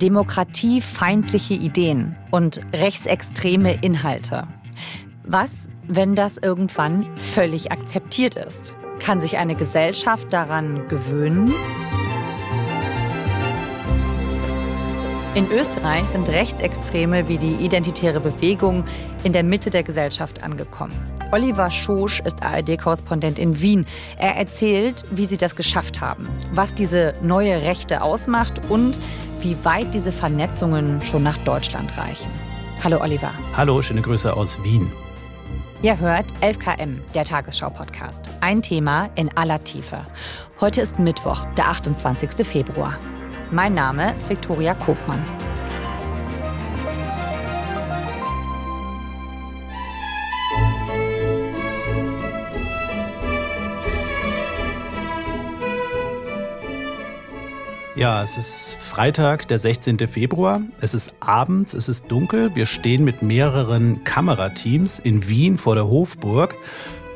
demokratiefeindliche Ideen und rechtsextreme Inhalte. Was, wenn das irgendwann völlig akzeptiert ist? Kann sich eine Gesellschaft daran gewöhnen? In Österreich sind Rechtsextreme wie die Identitäre Bewegung in der Mitte der Gesellschaft angekommen. Oliver Schosch ist ARD-Korrespondent in Wien. Er erzählt, wie sie das geschafft haben, was diese neue Rechte ausmacht und wie weit diese Vernetzungen schon nach Deutschland reichen. Hallo Oliver. Hallo, schöne Grüße aus Wien. Ihr hört 11KM, der Tagesschau-Podcast. Ein Thema in aller Tiefe. Heute ist Mittwoch, der 28. Februar. Mein Name ist Viktoria Kobmann. Ja, es ist Freitag, der 16. Februar. Es ist abends, es ist dunkel. Wir stehen mit mehreren Kamerateams in Wien vor der Hofburg.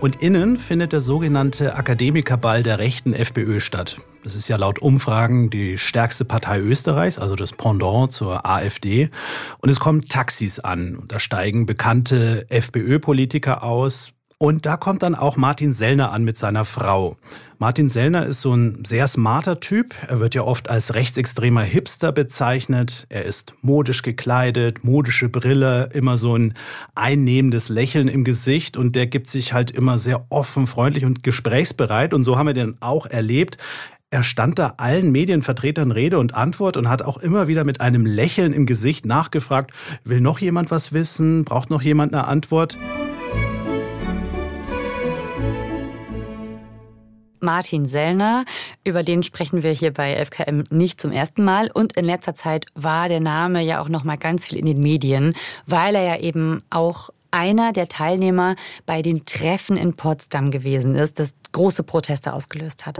Und innen findet der sogenannte Akademikerball der rechten FPÖ statt. Das ist ja laut Umfragen die stärkste Partei Österreichs, also das Pendant zur AfD. Und es kommen Taxis an. Da steigen bekannte FPÖ-Politiker aus, und da kommt dann auch Martin Sellner an mit seiner Frau. Martin Sellner ist so ein sehr smarter Typ. Er wird ja oft als rechtsextremer Hipster bezeichnet. Er ist modisch gekleidet, modische Brille, immer so ein einnehmendes Lächeln im Gesicht und der gibt sich halt immer sehr offen, freundlich und gesprächsbereit. Und so haben wir den auch erlebt. Er stand da allen Medienvertretern Rede und Antwort und hat auch immer wieder mit einem Lächeln im Gesicht nachgefragt, will noch jemand was wissen? Braucht noch jemand eine Antwort? Martin Sellner. Über den sprechen wir hier bei FKM nicht zum ersten Mal. Und in letzter Zeit war der Name ja auch noch mal ganz viel in den Medien, weil er ja eben auch einer der Teilnehmer bei dem Treffen in Potsdam gewesen ist, das große Proteste ausgelöst hat.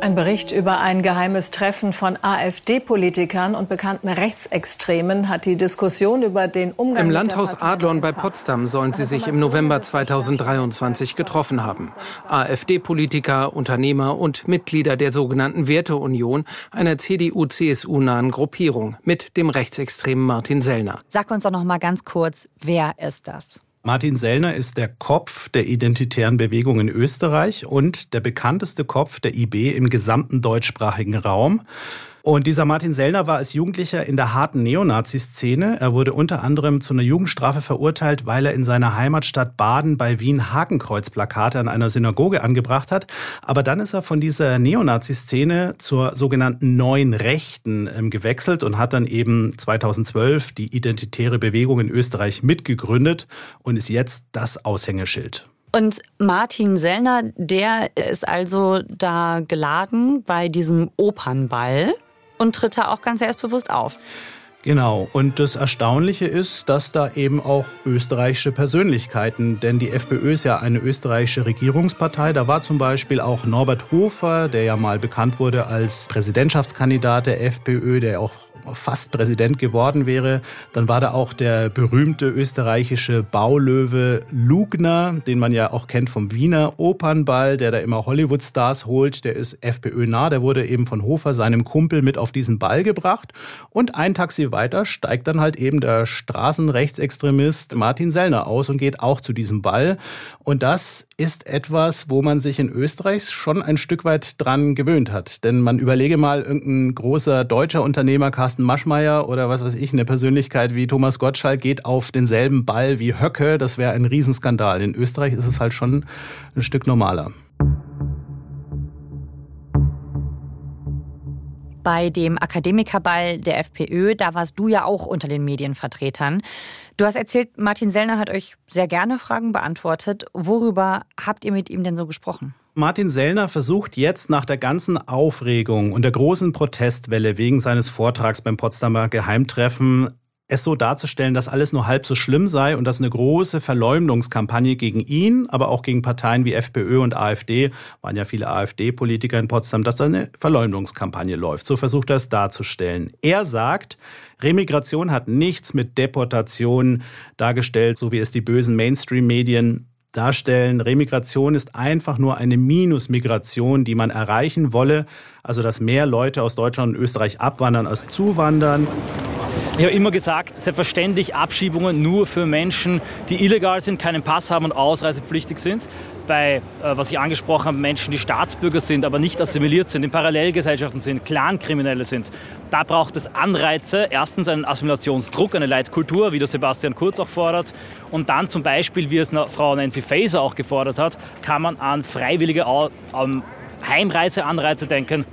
Ein Bericht über ein geheimes Treffen von AfD-Politikern und bekannten Rechtsextremen hat die Diskussion über den Umgang. Im Landhaus Adlon bei Potsdam sollen sie sich im November 2023 getroffen haben. AfD-Politiker, Unternehmer und Mitglieder der sogenannten Werteunion, einer CDU-CSU-nahen Gruppierung mit dem rechtsextremen Martin Sellner. Sag uns doch noch mal ganz kurz, wer ist das? Martin Sellner ist der Kopf der identitären Bewegung in Österreich und der bekannteste Kopf der IB im gesamten deutschsprachigen Raum. Und dieser Martin Sellner war als Jugendlicher in der harten Neonazi-Szene. Er wurde unter anderem zu einer Jugendstrafe verurteilt, weil er in seiner Heimatstadt Baden bei Wien Hakenkreuzplakate an einer Synagoge angebracht hat. Aber dann ist er von dieser Neonazi-Szene zur sogenannten Neuen Rechten ähm, gewechselt und hat dann eben 2012 die Identitäre Bewegung in Österreich mitgegründet und ist jetzt das Aushängeschild. Und Martin Sellner, der ist also da geladen bei diesem Opernball und tritt da auch ganz selbstbewusst auf. Genau, und das Erstaunliche ist, dass da eben auch österreichische Persönlichkeiten, denn die FPÖ ist ja eine österreichische Regierungspartei, da war zum Beispiel auch Norbert Hofer, der ja mal bekannt wurde als Präsidentschaftskandidat der FPÖ, der auch fast Präsident geworden wäre. Dann war da auch der berühmte österreichische Baulöwe Lugner, den man ja auch kennt vom Wiener Opernball, der da immer Hollywood-Stars holt. Der ist FPÖ nah. Der wurde eben von Hofer, seinem Kumpel, mit auf diesen Ball gebracht. Und ein Taxi weiter steigt dann halt eben der Straßenrechtsextremist Martin Sellner aus und geht auch zu diesem Ball. Und das ist etwas, wo man sich in Österreich schon ein Stück weit dran gewöhnt hat. Denn man überlege mal, irgendein großer deutscher Unternehmer, Carsten Maschmeyer oder was weiß ich, eine Persönlichkeit wie Thomas Gottschalk geht auf denselben Ball wie Höcke. Das wäre ein Riesenskandal. In Österreich ist es halt schon ein Stück normaler. Bei dem Akademikerball der FPÖ, da warst du ja auch unter den Medienvertretern. Du hast erzählt, Martin Sellner hat euch sehr gerne Fragen beantwortet. Worüber habt ihr mit ihm denn so gesprochen? Martin Sellner versucht jetzt nach der ganzen Aufregung und der großen Protestwelle wegen seines Vortrags beim Potsdamer Geheimtreffen es so darzustellen, dass alles nur halb so schlimm sei und dass eine große Verleumdungskampagne gegen ihn, aber auch gegen Parteien wie FPÖ und AfD, waren ja viele AfD-Politiker in Potsdam, dass da eine Verleumdungskampagne läuft. So versucht er es darzustellen. Er sagt, Remigration hat nichts mit Deportation dargestellt, so wie es die bösen Mainstream-Medien darstellen. Remigration ist einfach nur eine Minusmigration, die man erreichen wolle. Also dass mehr Leute aus Deutschland und Österreich abwandern als zuwandern. Ich habe immer gesagt, selbstverständlich Abschiebungen nur für Menschen, die illegal sind, keinen Pass haben und ausreisepflichtig sind. Bei, äh, was ich angesprochen habe, Menschen, die Staatsbürger sind, aber nicht assimiliert sind, in Parallelgesellschaften sind, Clankriminelle sind. Da braucht es Anreize. Erstens einen Assimilationsdruck, eine Leitkultur, wie der Sebastian Kurz auch fordert. Und dann zum Beispiel, wie es Frau Nancy Faeser auch gefordert hat, kann man an freiwillige Heimreiseanreize denken.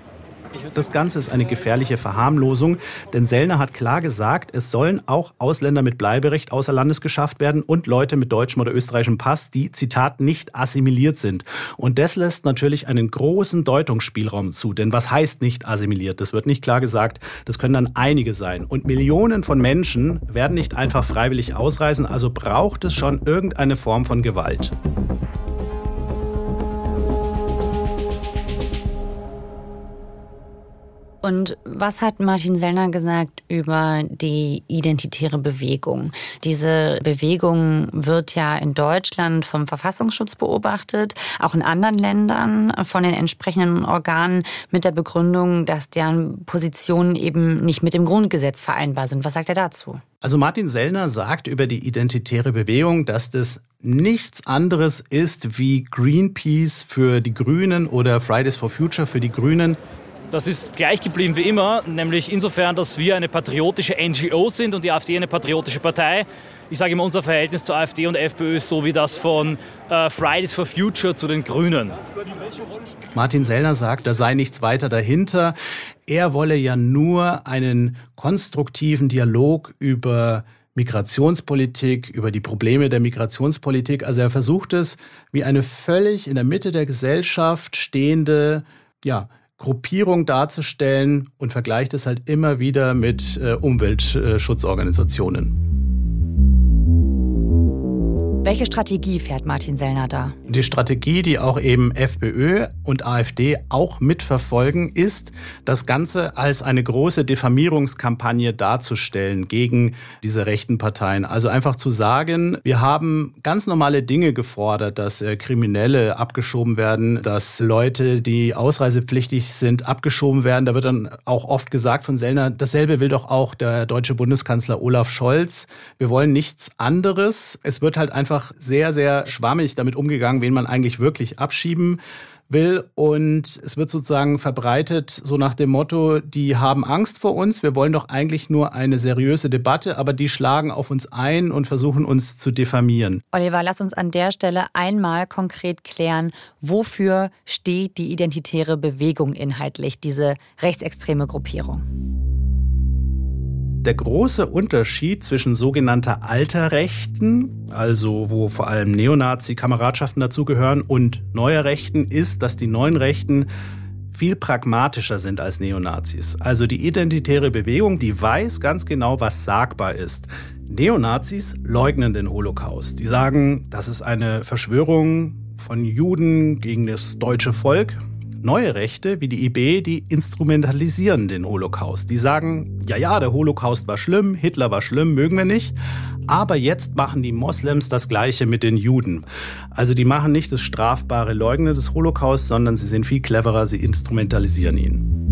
Das Ganze ist eine gefährliche Verharmlosung, denn Sellner hat klar gesagt, es sollen auch Ausländer mit Bleiberecht außer Landes geschafft werden und Leute mit deutschem oder österreichischem Pass, die, Zitat, nicht assimiliert sind. Und das lässt natürlich einen großen Deutungsspielraum zu. Denn was heißt nicht assimiliert? Das wird nicht klar gesagt. Das können dann einige sein. Und Millionen von Menschen werden nicht einfach freiwillig ausreisen, also braucht es schon irgendeine Form von Gewalt. Und was hat Martin Sellner gesagt über die identitäre Bewegung? Diese Bewegung wird ja in Deutschland vom Verfassungsschutz beobachtet, auch in anderen Ländern von den entsprechenden Organen mit der Begründung, dass deren Positionen eben nicht mit dem Grundgesetz vereinbar sind. Was sagt er dazu? Also Martin Sellner sagt über die identitäre Bewegung, dass das nichts anderes ist wie Greenpeace für die Grünen oder Fridays for Future für die Grünen. Das ist gleich geblieben wie immer, nämlich insofern, dass wir eine patriotische NGO sind und die AfD eine patriotische Partei. Ich sage immer, unser Verhältnis zur AfD und FPÖ ist so wie das von äh, Fridays for Future zu den Grünen. Martin Sellner sagt, da sei nichts weiter dahinter. Er wolle ja nur einen konstruktiven Dialog über Migrationspolitik, über die Probleme der Migrationspolitik. Also er versucht es, wie eine völlig in der Mitte der Gesellschaft stehende, ja, Gruppierung darzustellen und vergleicht es halt immer wieder mit äh, Umweltschutzorganisationen. Welche Strategie fährt Martin Sellner da? Die Strategie, die auch eben FPÖ und AfD auch mitverfolgen, ist, das Ganze als eine große Diffamierungskampagne darzustellen gegen diese rechten Parteien. Also einfach zu sagen, wir haben ganz normale Dinge gefordert, dass äh, Kriminelle abgeschoben werden, dass Leute, die ausreisepflichtig sind, abgeschoben werden. Da wird dann auch oft gesagt von Sellner, dasselbe will doch auch der deutsche Bundeskanzler Olaf Scholz. Wir wollen nichts anderes. Es wird halt einfach einfach sehr, sehr schwammig damit umgegangen, wen man eigentlich wirklich abschieben will. Und es wird sozusagen verbreitet, so nach dem Motto, die haben Angst vor uns, wir wollen doch eigentlich nur eine seriöse Debatte, aber die schlagen auf uns ein und versuchen uns zu diffamieren. Oliver, lass uns an der Stelle einmal konkret klären, wofür steht die identitäre Bewegung inhaltlich, diese rechtsextreme Gruppierung? Der große Unterschied zwischen sogenannter alter Rechten, also wo vor allem Neonazi-Kameradschaften dazugehören, und neuer Rechten ist, dass die neuen Rechten viel pragmatischer sind als Neonazis. Also die identitäre Bewegung, die weiß ganz genau, was sagbar ist. Neonazis leugnen den Holocaust. Die sagen, das ist eine Verschwörung von Juden gegen das deutsche Volk. Neue Rechte wie die IB, die instrumentalisieren den Holocaust. Die sagen, ja, ja, der Holocaust war schlimm, Hitler war schlimm, mögen wir nicht. Aber jetzt machen die Moslems das Gleiche mit den Juden. Also die machen nicht das strafbare Leugnen des Holocaust, sondern sie sind viel cleverer, sie instrumentalisieren ihn.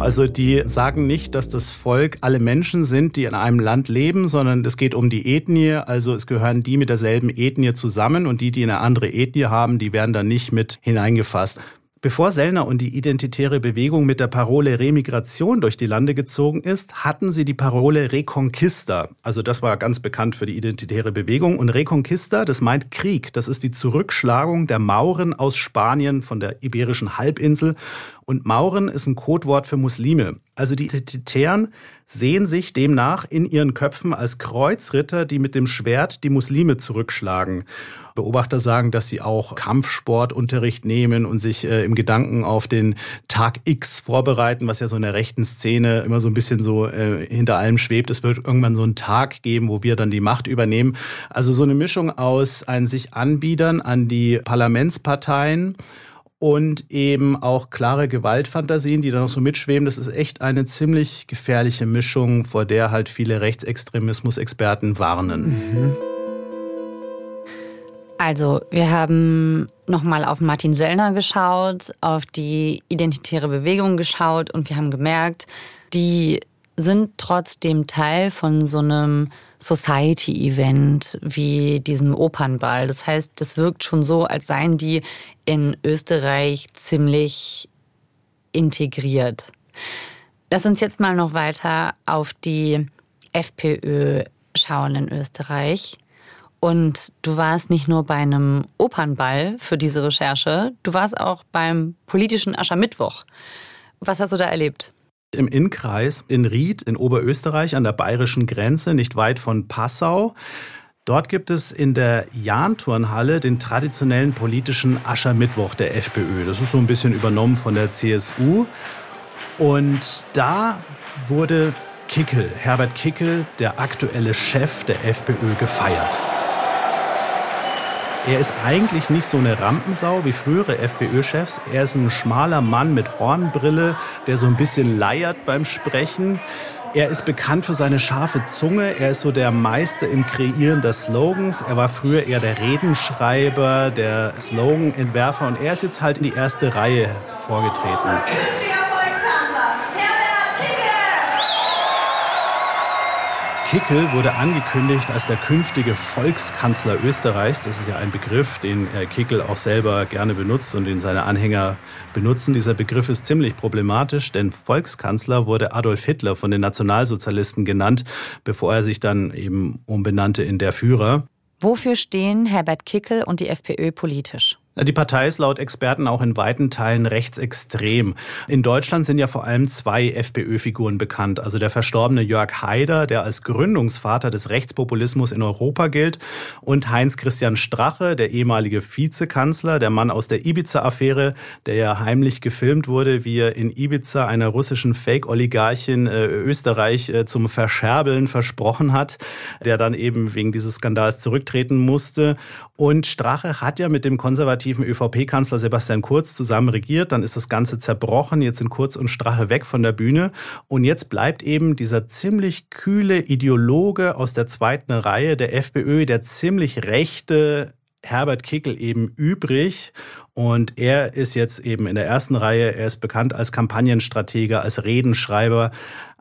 Also die sagen nicht, dass das Volk alle Menschen sind, die in einem Land leben, sondern es geht um die Ethnie. Also es gehören die mit derselben Ethnie zusammen und die, die eine andere Ethnie haben, die werden da nicht mit hineingefasst. Bevor Sellner und die identitäre Bewegung mit der Parole Remigration durch die Lande gezogen ist, hatten sie die Parole Reconquista. Also das war ganz bekannt für die identitäre Bewegung. Und Reconquista, das meint Krieg. Das ist die Zurückschlagung der Mauren aus Spanien von der iberischen Halbinsel. Und Mauren ist ein Codewort für Muslime. Also die Identitären sehen sich demnach in ihren Köpfen als Kreuzritter, die mit dem Schwert die Muslime zurückschlagen. Beobachter sagen, dass sie auch Kampfsportunterricht nehmen und sich äh, im Gedanken auf den Tag X vorbereiten, was ja so in der rechten Szene immer so ein bisschen so äh, hinter allem schwebt. Es wird irgendwann so einen Tag geben, wo wir dann die Macht übernehmen. Also so eine Mischung aus ein sich Anbiedern an die Parlamentsparteien und eben auch klare Gewaltfantasien, die da noch so mitschweben. Das ist echt eine ziemlich gefährliche Mischung, vor der halt viele Rechtsextremismus-Experten warnen. Mhm. Also, wir haben nochmal auf Martin Sellner geschaut, auf die identitäre Bewegung geschaut und wir haben gemerkt, die sind trotzdem Teil von so einem Society-Event wie diesem Opernball. Das heißt, das wirkt schon so, als seien die in Österreich ziemlich integriert. Lass uns jetzt mal noch weiter auf die FPÖ schauen in Österreich. Und du warst nicht nur bei einem Opernball für diese Recherche, du warst auch beim politischen Aschermittwoch. Was hast du da erlebt? Im Innkreis in Ried in Oberösterreich an der bayerischen Grenze, nicht weit von Passau. Dort gibt es in der Jahnturnhalle den traditionellen politischen Aschermittwoch der FPÖ. Das ist so ein bisschen übernommen von der CSU. Und da wurde Kickel, Herbert Kickel, der aktuelle Chef der FPÖ, gefeiert. Er ist eigentlich nicht so eine Rampensau wie frühere FPÖ-Chefs. Er ist ein schmaler Mann mit Hornbrille, der so ein bisschen leiert beim Sprechen. Er ist bekannt für seine scharfe Zunge. Er ist so der Meister im Kreieren der Slogans. Er war früher eher der Redenschreiber, der Sloganentwerfer und er ist jetzt halt in die erste Reihe vorgetreten. Kickel wurde angekündigt als der künftige Volkskanzler Österreichs. Das ist ja ein Begriff, den Kickel auch selber gerne benutzt und den seine Anhänger benutzen. Dieser Begriff ist ziemlich problematisch, denn Volkskanzler wurde Adolf Hitler von den Nationalsozialisten genannt, bevor er sich dann eben umbenannte in der Führer. Wofür stehen Herbert Kickel und die FPÖ politisch? Die Partei ist laut Experten auch in weiten Teilen rechtsextrem. In Deutschland sind ja vor allem zwei FPÖ-Figuren bekannt. Also der verstorbene Jörg Haider, der als Gründungsvater des Rechtspopulismus in Europa gilt, und Heinz Christian Strache, der ehemalige Vizekanzler, der Mann aus der Ibiza-Affäre, der ja heimlich gefilmt wurde, wie er in Ibiza einer russischen Fake-Oligarchin äh, Österreich äh, zum Verscherbeln versprochen hat, der dann eben wegen dieses Skandals zurücktreten musste. Und Strache hat ja mit dem konservativen konservativen ÖVP-Kanzler Sebastian Kurz zusammen regiert. Dann ist das Ganze zerbrochen. Jetzt sind Kurz und Strache weg von der Bühne. Und jetzt bleibt eben dieser ziemlich kühle Ideologe aus der zweiten Reihe der FPÖ, der ziemlich rechte Herbert Kickel eben übrig. Und er ist jetzt eben in der ersten Reihe. Er ist bekannt als Kampagnenstratege, als Redenschreiber.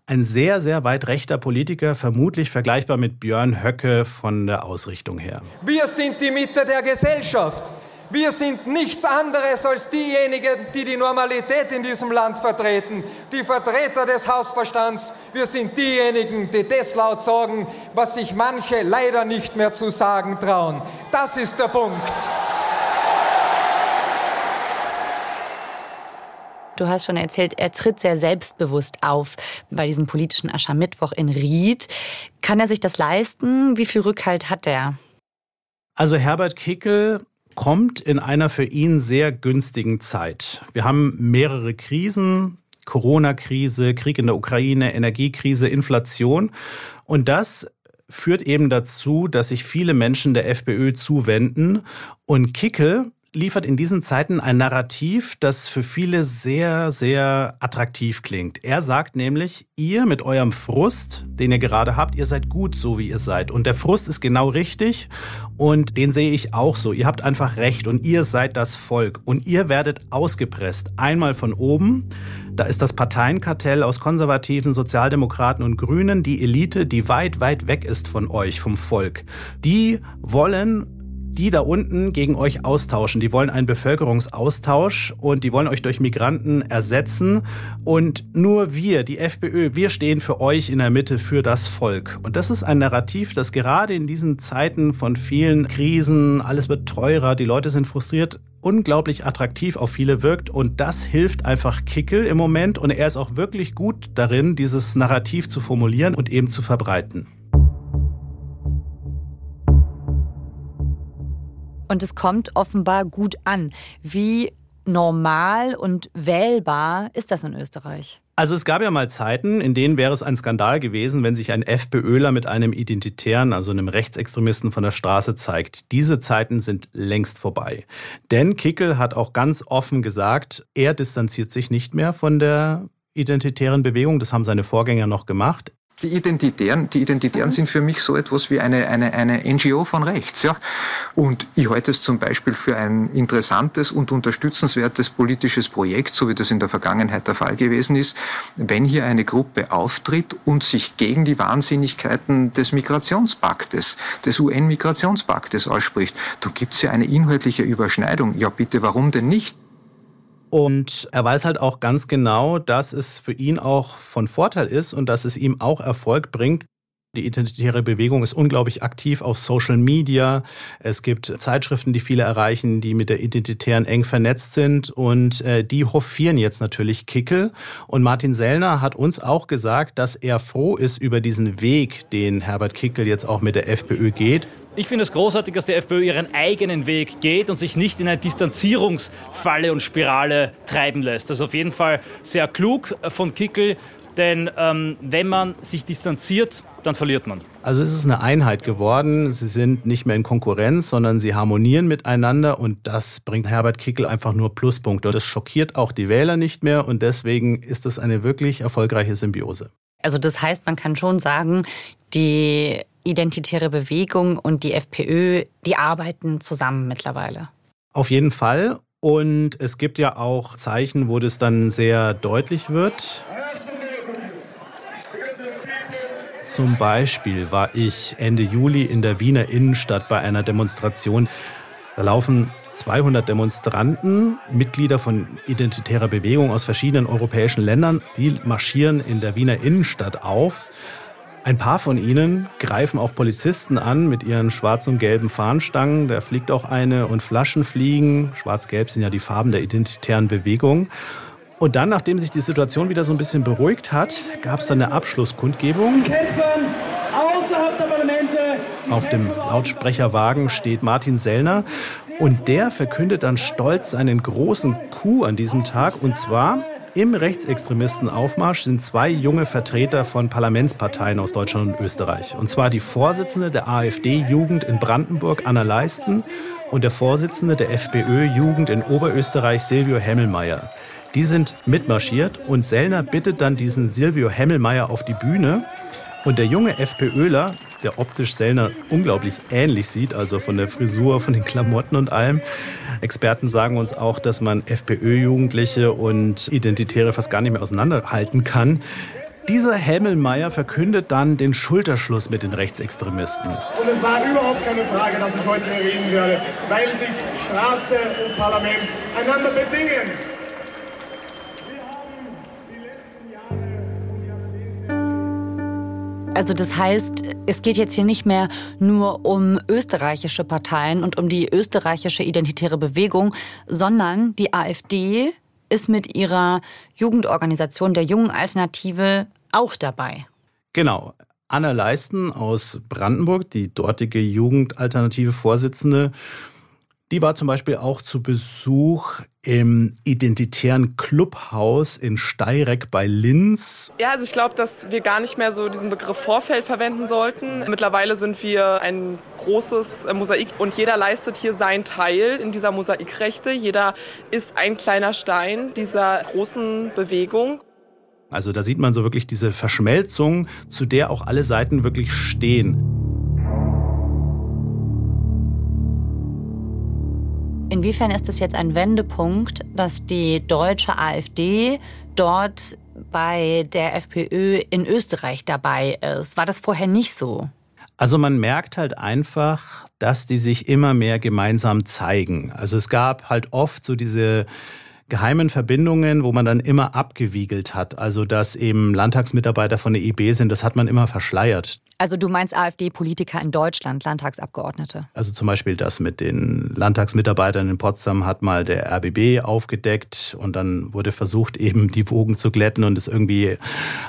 Ein sehr, sehr weit rechter Politiker, vermutlich vergleichbar mit Björn Höcke von der Ausrichtung her. Wir sind die Mitte der Gesellschaft. Wir sind nichts anderes als diejenigen, die die Normalität in diesem Land vertreten, die Vertreter des Hausverstands. Wir sind diejenigen, die das laut sagen, was sich manche leider nicht mehr zu sagen trauen. Das ist der Punkt. Du hast schon erzählt, er tritt sehr selbstbewusst auf bei diesem politischen Aschermittwoch in Ried. Kann er sich das leisten? Wie viel Rückhalt hat er? Also Herbert Kickel kommt in einer für ihn sehr günstigen Zeit. Wir haben mehrere Krisen, Corona-Krise, Krieg in der Ukraine, Energiekrise, Inflation. Und das führt eben dazu, dass sich viele Menschen der FPÖ zuwenden. Und Kickel liefert in diesen Zeiten ein Narrativ, das für viele sehr, sehr attraktiv klingt. Er sagt nämlich, ihr mit eurem Frust, den ihr gerade habt, ihr seid gut so, wie ihr seid. Und der Frust ist genau richtig und den sehe ich auch so. Ihr habt einfach recht und ihr seid das Volk und ihr werdet ausgepresst. Einmal von oben, da ist das Parteienkartell aus konservativen Sozialdemokraten und Grünen, die Elite, die weit, weit weg ist von euch, vom Volk. Die wollen die da unten gegen euch austauschen. Die wollen einen Bevölkerungsaustausch und die wollen euch durch Migranten ersetzen. Und nur wir, die FPÖ, wir stehen für euch in der Mitte, für das Volk. Und das ist ein Narrativ, das gerade in diesen Zeiten von vielen Krisen, alles wird teurer, die Leute sind frustriert, unglaublich attraktiv auf viele wirkt. Und das hilft einfach Kickel im Moment. Und er ist auch wirklich gut darin, dieses Narrativ zu formulieren und eben zu verbreiten. Und es kommt offenbar gut an. Wie normal und wählbar ist das in Österreich? Also es gab ja mal Zeiten, in denen wäre es ein Skandal gewesen, wenn sich ein FPÖler mit einem Identitären, also einem Rechtsextremisten von der Straße zeigt. Diese Zeiten sind längst vorbei. Denn Kickel hat auch ganz offen gesagt, er distanziert sich nicht mehr von der identitären Bewegung. Das haben seine Vorgänger noch gemacht. Die Identitären, die Identitären sind für mich so etwas wie eine, eine, eine NGO von rechts. Ja? Und ich halte es zum Beispiel für ein interessantes und unterstützenswertes politisches Projekt, so wie das in der Vergangenheit der Fall gewesen ist, wenn hier eine Gruppe auftritt und sich gegen die Wahnsinnigkeiten des Migrationspaktes, des UN-Migrationspaktes ausspricht. Da gibt es ja eine inhaltliche Überschneidung. Ja bitte, warum denn nicht? Und er weiß halt auch ganz genau, dass es für ihn auch von Vorteil ist und dass es ihm auch Erfolg bringt. Die identitäre Bewegung ist unglaublich aktiv auf Social Media. Es gibt Zeitschriften, die viele erreichen, die mit der Identitären eng vernetzt sind und äh, die hofieren jetzt natürlich Kickel. Und Martin Sellner hat uns auch gesagt, dass er froh ist über diesen Weg, den Herbert Kickel jetzt auch mit der FPÖ geht. Ich finde es großartig, dass die FPÖ ihren eigenen Weg geht und sich nicht in eine Distanzierungsfalle und Spirale treiben lässt. Das ist auf jeden Fall sehr klug von Kickel, denn ähm, wenn man sich distanziert, dann verliert man. Also es ist eine Einheit geworden. Sie sind nicht mehr in Konkurrenz, sondern sie harmonieren miteinander und das bringt Herbert Kickel einfach nur Pluspunkte. Das schockiert auch die Wähler nicht mehr und deswegen ist das eine wirklich erfolgreiche Symbiose. Also das heißt, man kann schon sagen, die identitäre Bewegung und die FPÖ, die arbeiten zusammen mittlerweile. Auf jeden Fall. Und es gibt ja auch Zeichen, wo das dann sehr deutlich wird. Zum Beispiel war ich Ende Juli in der Wiener Innenstadt bei einer Demonstration. Da laufen 200 Demonstranten, Mitglieder von identitärer Bewegung aus verschiedenen europäischen Ländern, die marschieren in der Wiener Innenstadt auf. Ein paar von ihnen greifen auch Polizisten an mit ihren schwarz und gelben Fahnenstangen. Da fliegt auch eine und Flaschen fliegen. Schwarz-gelb sind ja die Farben der identitären Bewegung. Und dann, nachdem sich die Situation wieder so ein bisschen beruhigt hat, gab es dann eine Abschlusskundgebung. Sie kämpfen außerhalb der Parlamente. Sie Auf dem Lautsprecherwagen steht Martin Sellner und der verkündet dann stolz einen großen Coup an diesem Tag und zwar im Rechtsextremistenaufmarsch sind zwei junge Vertreter von Parlamentsparteien aus Deutschland und Österreich. Und zwar die Vorsitzende der AfD-Jugend in Brandenburg, Anna Leisten, und der Vorsitzende der FPÖ-Jugend in Oberösterreich, Silvio Hemmelmeier. Die sind mitmarschiert und Sellner bittet dann diesen Silvio Hemmelmeier auf die Bühne. Und der junge FPÖler, der optisch Sellner unglaublich ähnlich sieht, also von der Frisur, von den Klamotten und allem. Experten sagen uns auch, dass man FPÖ-Jugendliche und Identitäre fast gar nicht mehr auseinanderhalten kann. Dieser Hemmelmeier verkündet dann den Schulterschluss mit den Rechtsextremisten. Und es war überhaupt keine Frage, dass ich heute reden werde, weil sich Straße und Parlament einander bedingen. Also das heißt, es geht jetzt hier nicht mehr nur um österreichische Parteien und um die österreichische identitäre Bewegung, sondern die AfD ist mit ihrer Jugendorganisation der jungen Alternative auch dabei. Genau. Anna Leisten aus Brandenburg, die dortige Jugendalternative Vorsitzende, die war zum Beispiel auch zu Besuch im identitären Clubhaus in Steireck bei Linz. Ja, also ich glaube, dass wir gar nicht mehr so diesen Begriff Vorfeld verwenden sollten. Mittlerweile sind wir ein großes äh, Mosaik und jeder leistet hier seinen Teil in dieser Mosaikrechte. Jeder ist ein kleiner Stein dieser großen Bewegung. Also da sieht man so wirklich diese Verschmelzung, zu der auch alle Seiten wirklich stehen. Inwiefern ist es jetzt ein Wendepunkt, dass die deutsche AfD dort bei der FPÖ in Österreich dabei ist? War das vorher nicht so? Also man merkt halt einfach, dass die sich immer mehr gemeinsam zeigen. Also es gab halt oft so diese geheimen Verbindungen, wo man dann immer abgewiegelt hat. Also dass eben Landtagsmitarbeiter von der IB sind, das hat man immer verschleiert. Also du meinst AfD-Politiker in Deutschland, Landtagsabgeordnete? Also zum Beispiel das mit den Landtagsmitarbeitern in Potsdam hat mal der RBB aufgedeckt und dann wurde versucht, eben die Wogen zu glätten und es irgendwie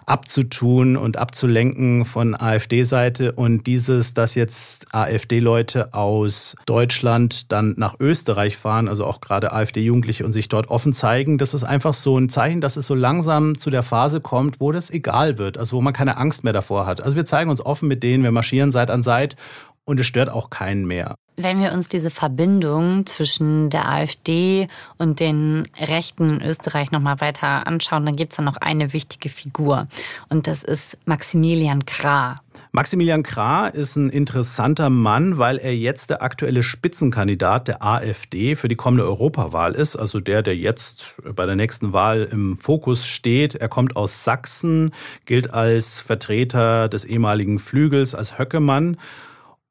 abzutun und abzulenken von AfD-Seite. Und dieses, dass jetzt AfD-Leute aus Deutschland dann nach Österreich fahren, also auch gerade AfD-Jugendliche und sich dort offen zeigen, das ist einfach so ein Zeichen, dass es so langsam zu der Phase kommt, wo das egal wird, also wo man keine Angst mehr davor hat. Also wir zeigen uns offen offen mit denen, wir marschieren Seit an Seit und es stört auch keinen mehr. Wenn wir uns diese Verbindung zwischen der AfD und den Rechten in Österreich nochmal weiter anschauen, dann gibt es da noch eine wichtige Figur. Und das ist Maximilian Krah. Maximilian Krah ist ein interessanter Mann, weil er jetzt der aktuelle Spitzenkandidat der AfD für die kommende Europawahl ist. Also der, der jetzt bei der nächsten Wahl im Fokus steht. Er kommt aus Sachsen, gilt als Vertreter des ehemaligen Flügels, als Höckemann.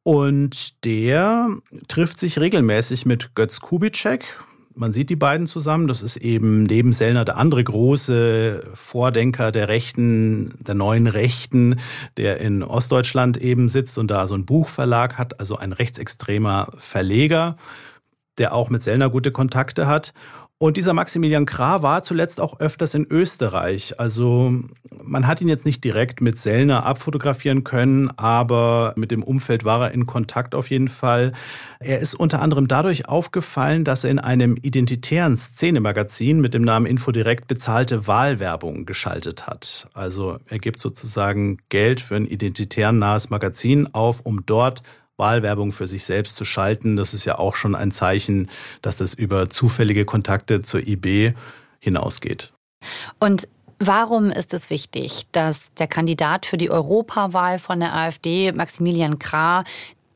Und der trifft sich regelmäßig mit Götz Kubitschek. Man sieht die beiden zusammen. Das ist eben neben Sellner der andere große Vordenker der Rechten, der neuen Rechten, der in Ostdeutschland eben sitzt und da so ein Buchverlag hat, also ein rechtsextremer Verleger, der auch mit Sellner gute Kontakte hat. Und dieser Maximilian Krah war zuletzt auch öfters in Österreich. Also man hat ihn jetzt nicht direkt mit Sellner abfotografieren können, aber mit dem Umfeld war er in Kontakt auf jeden Fall. Er ist unter anderem dadurch aufgefallen, dass er in einem identitären Szenemagazin mit dem Namen Infodirekt bezahlte Wahlwerbung geschaltet hat. Also er gibt sozusagen Geld für ein identitär nahes Magazin auf, um dort Wahlwerbung für sich selbst zu schalten. Das ist ja auch schon ein Zeichen, dass das über zufällige Kontakte zur IB hinausgeht. Und Warum ist es wichtig, dass der Kandidat für die Europawahl von der AfD, Maximilian Krah,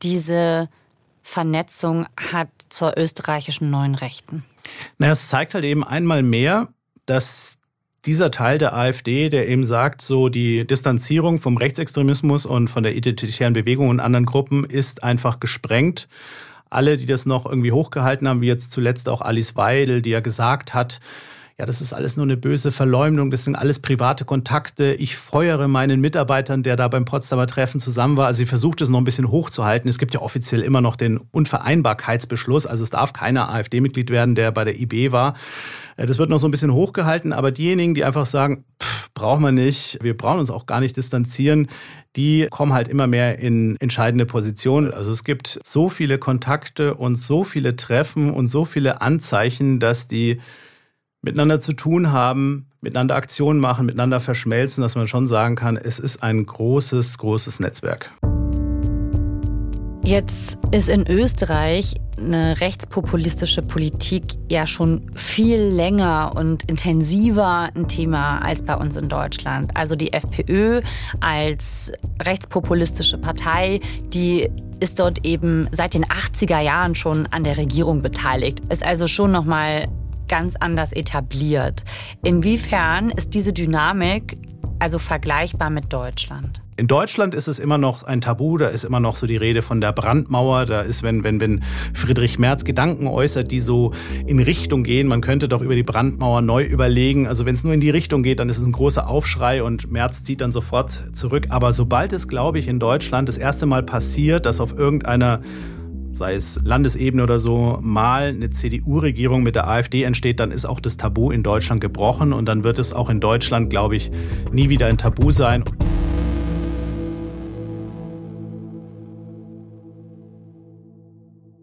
diese Vernetzung hat zur österreichischen neuen Rechten? Na, es zeigt halt eben einmal mehr, dass dieser Teil der AfD, der eben sagt, so die Distanzierung vom Rechtsextremismus und von der identitären Bewegung und anderen Gruppen ist einfach gesprengt. Alle, die das noch irgendwie hochgehalten haben, wie jetzt zuletzt auch Alice Weidel, die ja gesagt hat, ja, das ist alles nur eine böse Verleumdung, das sind alles private Kontakte. Ich feuere meinen Mitarbeitern, der da beim Potsdamer Treffen zusammen war. Also sie versucht es noch ein bisschen hochzuhalten. Es gibt ja offiziell immer noch den Unvereinbarkeitsbeschluss. Also es darf keiner AfD-Mitglied werden, der bei der IB war. Äh, das wird noch so ein bisschen hochgehalten. Aber diejenigen, die einfach sagen, pff, brauchen wir nicht, wir brauchen uns auch gar nicht distanzieren, die kommen halt immer mehr in entscheidende Positionen. Also es gibt so viele Kontakte und so viele Treffen und so viele Anzeichen, dass die miteinander zu tun haben, miteinander Aktionen machen, miteinander verschmelzen, dass man schon sagen kann, es ist ein großes, großes Netzwerk. Jetzt ist in Österreich eine rechtspopulistische Politik ja schon viel länger und intensiver ein Thema als bei uns in Deutschland. Also die FPÖ als rechtspopulistische Partei, die ist dort eben seit den 80er Jahren schon an der Regierung beteiligt. Ist also schon noch mal ganz anders etabliert. Inwiefern ist diese Dynamik also vergleichbar mit Deutschland? In Deutschland ist es immer noch ein Tabu, da ist immer noch so die Rede von der Brandmauer. Da ist, wenn, wenn, wenn Friedrich Merz Gedanken äußert, die so in Richtung gehen, man könnte doch über die Brandmauer neu überlegen. Also wenn es nur in die Richtung geht, dann ist es ein großer Aufschrei und Merz zieht dann sofort zurück. Aber sobald es, glaube ich, in Deutschland das erste Mal passiert, dass auf irgendeiner sei es Landesebene oder so, mal eine CDU-Regierung mit der AfD entsteht, dann ist auch das Tabu in Deutschland gebrochen und dann wird es auch in Deutschland, glaube ich, nie wieder ein Tabu sein.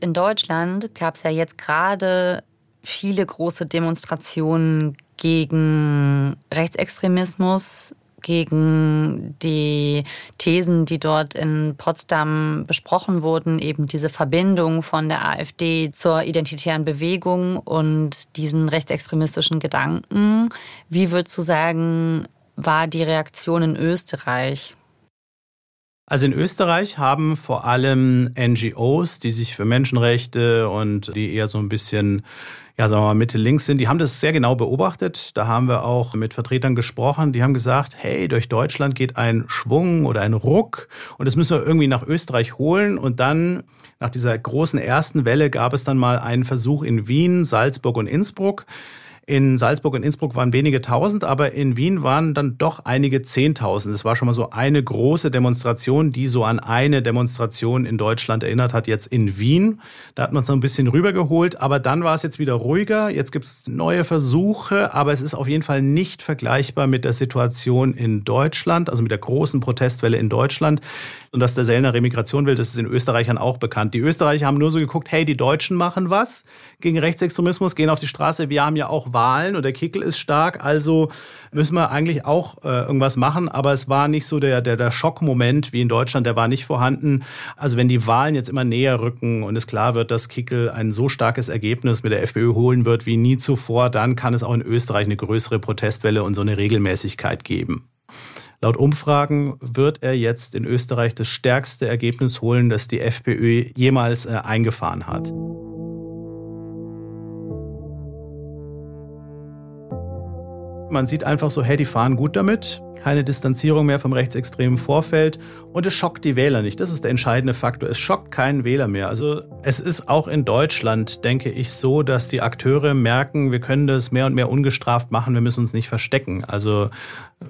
In Deutschland gab es ja jetzt gerade viele große Demonstrationen gegen Rechtsextremismus, gegen die Thesen, die dort in Potsdam besprochen wurden, eben diese Verbindung von der AfD zur identitären Bewegung und diesen rechtsextremistischen Gedanken. Wie würdest du sagen, war die Reaktion in Österreich? Also in Österreich haben vor allem NGOs, die sich für Menschenrechte und die eher so ein bisschen ja, sagen wir mal, Mitte links sind, die haben das sehr genau beobachtet. Da haben wir auch mit Vertretern gesprochen, die haben gesagt, hey, durch Deutschland geht ein Schwung oder ein Ruck und das müssen wir irgendwie nach Österreich holen. Und dann, nach dieser großen ersten Welle, gab es dann mal einen Versuch in Wien, Salzburg und Innsbruck. In Salzburg und Innsbruck waren wenige tausend, aber in Wien waren dann doch einige zehntausend. Es war schon mal so eine große Demonstration, die so an eine Demonstration in Deutschland erinnert hat, jetzt in Wien. Da hat man es so ein bisschen rübergeholt, aber dann war es jetzt wieder ruhiger. Jetzt gibt es neue Versuche, aber es ist auf jeden Fall nicht vergleichbar mit der Situation in Deutschland, also mit der großen Protestwelle in Deutschland. Und dass der Sellner Remigration will, das ist den Österreichern auch bekannt. Die Österreicher haben nur so geguckt, hey, die Deutschen machen was gegen Rechtsextremismus, gehen auf die Straße. Wir haben ja auch Wahlen und der Kickel ist stark, also müssen wir eigentlich auch äh, irgendwas machen. Aber es war nicht so der, der, der Schockmoment wie in Deutschland, der war nicht vorhanden. Also wenn die Wahlen jetzt immer näher rücken und es klar wird, dass Kickel ein so starkes Ergebnis mit der FPÖ holen wird wie nie zuvor, dann kann es auch in Österreich eine größere Protestwelle und so eine Regelmäßigkeit geben. Laut Umfragen wird er jetzt in Österreich das stärkste Ergebnis holen, das die FPÖ jemals äh, eingefahren hat. Man sieht einfach so, hey, die fahren gut damit, keine Distanzierung mehr vom rechtsextremen Vorfeld und es schockt die Wähler nicht. Das ist der entscheidende Faktor. Es schockt keinen Wähler mehr. Also es ist auch in Deutschland, denke ich, so, dass die Akteure merken, wir können das mehr und mehr ungestraft machen, wir müssen uns nicht verstecken. Also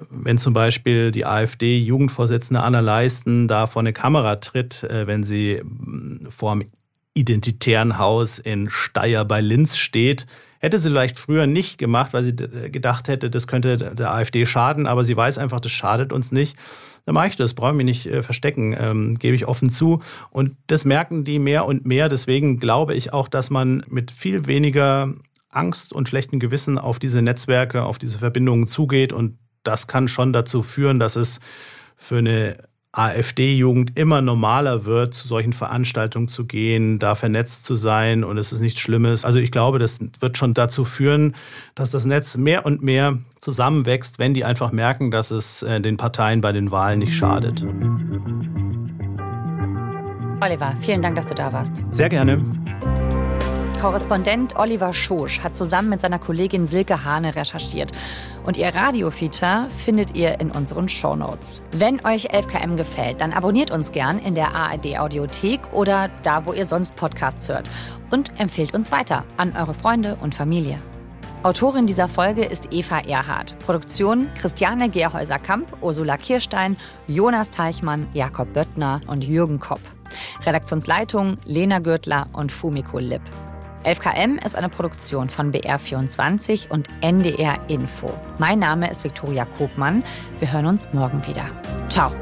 wenn zum Beispiel die AfD-Jugendvorsitzende Anna Leisten da vor eine Kamera tritt, äh, wenn sie mm, vor einem identitären Haus in Steyr bei Linz steht, Hätte sie vielleicht früher nicht gemacht, weil sie gedacht hätte, das könnte der AfD schaden, aber sie weiß einfach, das schadet uns nicht. Dann mache ich das, brauche ich mich nicht äh, verstecken, ähm, gebe ich offen zu. Und das merken die mehr und mehr. Deswegen glaube ich auch, dass man mit viel weniger Angst und schlechtem Gewissen auf diese Netzwerke, auf diese Verbindungen zugeht. Und das kann schon dazu führen, dass es für eine AfD-Jugend immer normaler wird, zu solchen Veranstaltungen zu gehen, da vernetzt zu sein und es ist nichts Schlimmes. Also ich glaube, das wird schon dazu führen, dass das Netz mehr und mehr zusammenwächst, wenn die einfach merken, dass es äh, den Parteien bei den Wahlen nicht schadet. Oliver, vielen Dank, dass du da warst. Sehr gerne. Korrespondent Oliver Schosch hat zusammen mit seiner Kollegin Silke Hane recherchiert. Und ihr Radiofeature findet ihr in unseren Shownotes. Wenn euch 11KM gefällt, dann abonniert uns gern in der ARD Audiothek oder da, wo ihr sonst Podcasts hört. Und empfehlt uns weiter an eure Freunde und Familie. Autorin dieser Folge ist Eva Erhardt. Produktion Christiane Gerhäuser-Kamp, Ursula Kirstein, Jonas Teichmann, Jakob Böttner und Jürgen Kopp. Redaktionsleitung Lena Gürtler und Fumiko Lipp. 11KM ist eine Produktion von BR24 und NDR Info. Mein Name ist Viktoria Kobmann. Wir hören uns morgen wieder. Ciao.